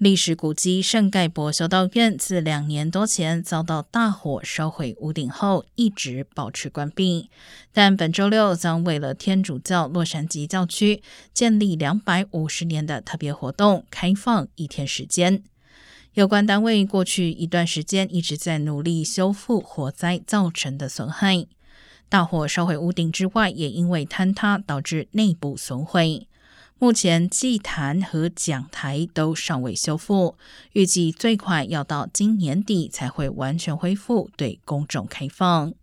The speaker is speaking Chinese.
历史古迹圣盖博修道院自两年多前遭到大火烧毁屋顶后，一直保持关闭。但本周六将为了天主教洛杉矶教区建立两百五十年的特别活动开放一天时间。有关单位过去一段时间一直在努力修复火灾造成的损害。大火烧毁屋顶之外，也因为坍塌导致内部损毁。目前祭坛和讲台都尚未修复，预计最快要到今年底才会完全恢复对公众开放。